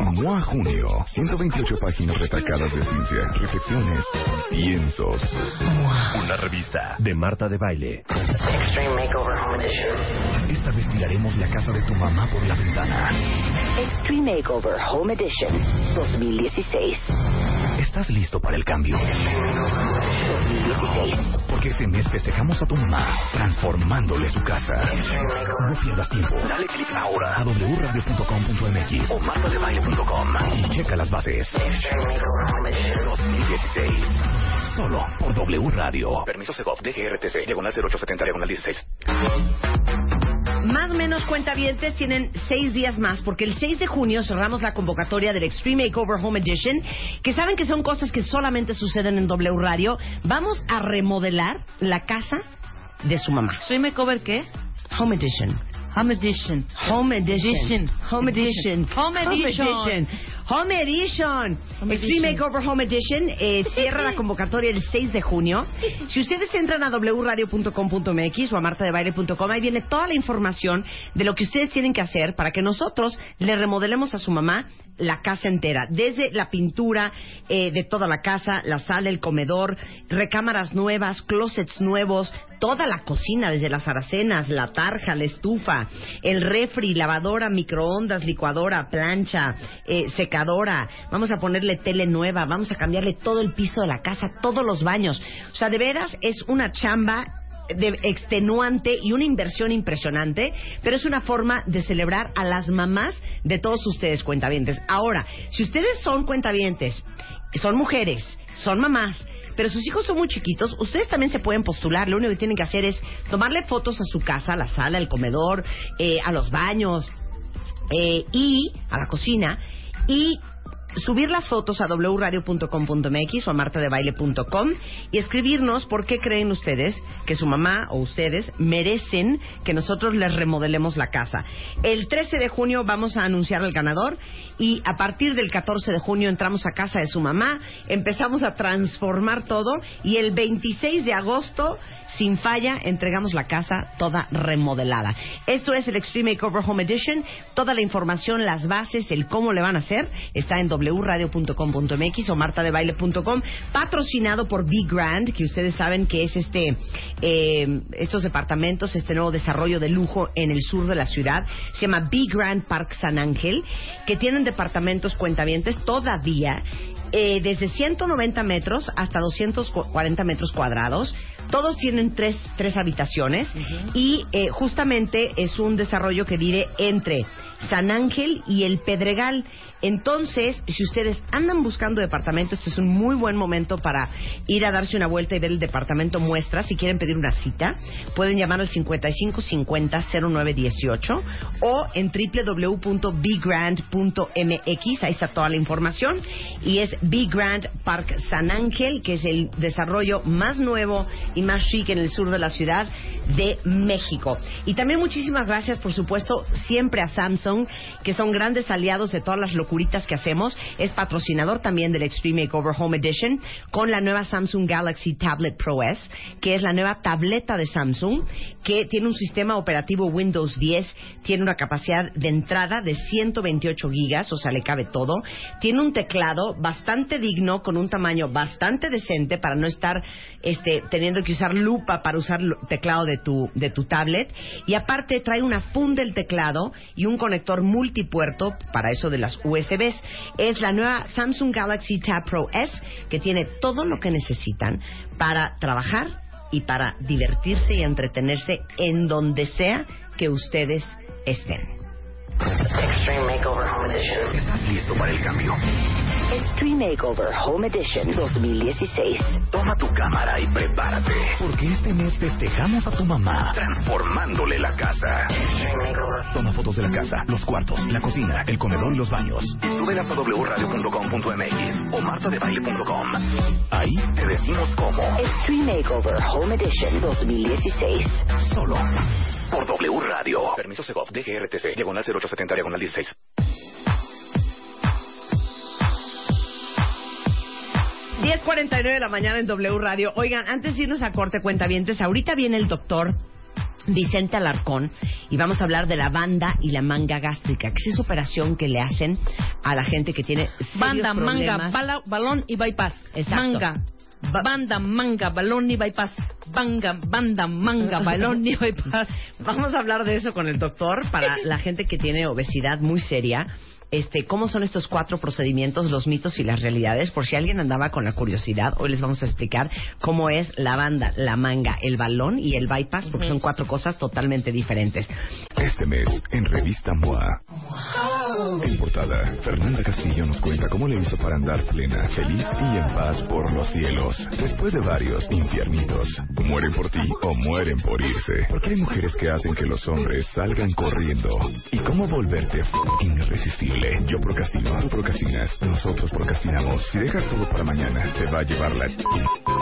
MOA Junio, 128 páginas retacadas de ciencia, reflexiones, piensos. Una revista de Marta de Baile. Extreme Makeover Home Edition. Esta vez tiraremos la casa de tu mamá por la ventana. Extreme Makeover Home Edition 2016. ¿Estás listo para el cambio? 2016. Porque este mes festejamos a tu mamá transformándole su casa. No pierdas tiempo. Dale clic ahora a wradio.com.mx o martadebaile.com y checa las bases. Extreme Makeover Home Edition 2016. Solo por W Radio. Permiso Segov, DGRTC, diagonal 0870, diagonal 16. Más o menos cuentavientes tienen seis días más porque el 6 de junio cerramos la convocatoria del Extreme Makeover Home Edition que saben que son cosas que solamente suceden en W Radio. Vamos a remodelar la casa de su mamá. ¿Extreme Makeover qué? Home Edition. Home Edition. Home Edition. Edition. Home Edition. Home Edition. Home Edition. Extreme. Makeover Home Edition eh, cierra la convocatoria el 6 de junio. Si ustedes entran a wradio.com.mx o a martadebaile.com, ahí viene toda la información de lo que ustedes tienen que hacer para que nosotros le remodelemos a su mamá la casa entera, desde la pintura eh, de toda la casa, la sala, el comedor, recámaras nuevas, closets nuevos, toda la cocina, desde las aracenas, la tarja, la estufa, el refri, lavadora, microondas, licuadora, plancha, eh, secadora. Vamos a ponerle tele nueva, vamos a cambiarle todo el piso de la casa, todos los baños. O sea, de veras es una chamba de extenuante y una inversión impresionante, pero es una forma de celebrar a las mamás de todos ustedes cuentavientes. Ahora, si ustedes son cuentavientes, son mujeres, son mamás, pero sus hijos son muy chiquitos, ustedes también se pueden postular. Lo único que tienen que hacer es tomarle fotos a su casa, a la sala, al comedor, eh, a los baños eh, y a la cocina y subir las fotos a wradio.com.mx o a martadebaile.com y escribirnos por qué creen ustedes que su mamá o ustedes merecen que nosotros les remodelemos la casa. El 13 de junio vamos a anunciar al ganador y a partir del 14 de junio entramos a casa de su mamá, empezamos a transformar todo y el 26 de agosto sin falla, entregamos la casa toda remodelada. Esto es el Extreme Makeover Home Edition. Toda la información, las bases, el cómo le van a hacer, está en wradio.com.mx o martadebaile.com, patrocinado por Big Grand, que ustedes saben que es este eh, estos departamentos, este nuevo desarrollo de lujo en el sur de la ciudad. Se llama Big Grand Park San Ángel, que tienen departamentos cuentavientes todavía eh, desde 190 metros hasta 240 metros cuadrados. Todos tienen tres, tres habitaciones y eh, justamente es un desarrollo que vive entre San Ángel y el Pedregal. Entonces, si ustedes andan buscando departamento, este es un muy buen momento para ir a darse una vuelta y ver el departamento muestra. Si quieren pedir una cita, pueden llamar al 5550-0918 o en www.bgrand.mx. Ahí está toda la información. Y es Big Grand Park San Ángel, que es el desarrollo más nuevo y más chic en el sur de la ciudad de México. Y también muchísimas gracias, por supuesto, siempre a Samsung, que son grandes aliados de todas las locuritas que hacemos. Es patrocinador también del Extreme Makeover Home Edition con la nueva Samsung Galaxy Tablet Pro S, que es la nueva tableta de Samsung, que tiene un sistema operativo Windows 10, tiene una capacidad de entrada de 128 gigas, o sea, le cabe todo. Tiene un teclado bastante digno, con un tamaño bastante decente para no estar este, teniendo que usar lupa para usar teclado de tu, de tu tablet. Y aparte trae una funda del teclado y un conector multipuerto para eso de las USBs. Es la nueva Samsung Galaxy Tab Pro S que tiene todo lo que necesitan para trabajar y para divertirse y entretenerse en donde sea que ustedes estén. Extreme Makeover Home Edition. ¿Estás listo para el cambio? Extreme Makeover Home Edition 2016. Toma tu cámara y prepárate. Porque este mes festejamos a tu mamá transformándole la casa. Extreme Makeover. Toma fotos de la casa, los cuartos, la cocina, el comedor y los baños. Y súbelas a wradio.com.mx o martadebaile.com. Ahí te decimos cómo. Extreme Makeover Home Edition 2016. Solo por W Radio. Permiso Segov, DGRTC, diagonal 0870, diagonal 16. nueve de la mañana en W Radio. Oigan, antes de irnos a corte cuentavientes, ahorita viene el doctor Vicente Alarcón y vamos a hablar de la banda y la manga gástrica, que es esa operación que le hacen a la gente que tiene serios Banda, manga, bala- balón y bypass. Exacto. Manga. Ba- banda, manga, balón y bypass. Banga, banda, manga, balón y bypass. Vamos a hablar de eso con el doctor para la gente que tiene obesidad muy seria. Este, cómo son estos cuatro procedimientos, los mitos y las realidades. Por si alguien andaba con la curiosidad, hoy les vamos a explicar cómo es la banda, la manga, el balón y el bypass, porque son cuatro cosas totalmente diferentes. Este mes, en Revista MOA. Portada, Fernanda Castillo nos cuenta cómo le hizo para andar plena, feliz y en paz por los cielos. Después de varios infiernitos. Mueren por ti o mueren por irse. Porque hay mujeres que hacen que los hombres salgan corriendo. ¿Y cómo volverte irresistible? Yo procrastino, tú procrastinas, nosotros procrastinamos. Si dejas todo para mañana, te va a llevar la...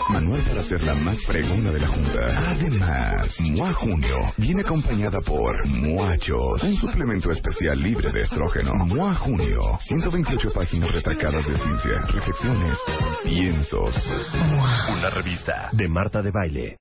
Manual para ser la más fregona de la junta. Además, MOA Junio viene acompañada por Muachos, un suplemento especial libre de estrógeno. MOA Junio, 128 páginas retracadas de ciencia, reflexiones, piensos. Una revista de Marta de Baile.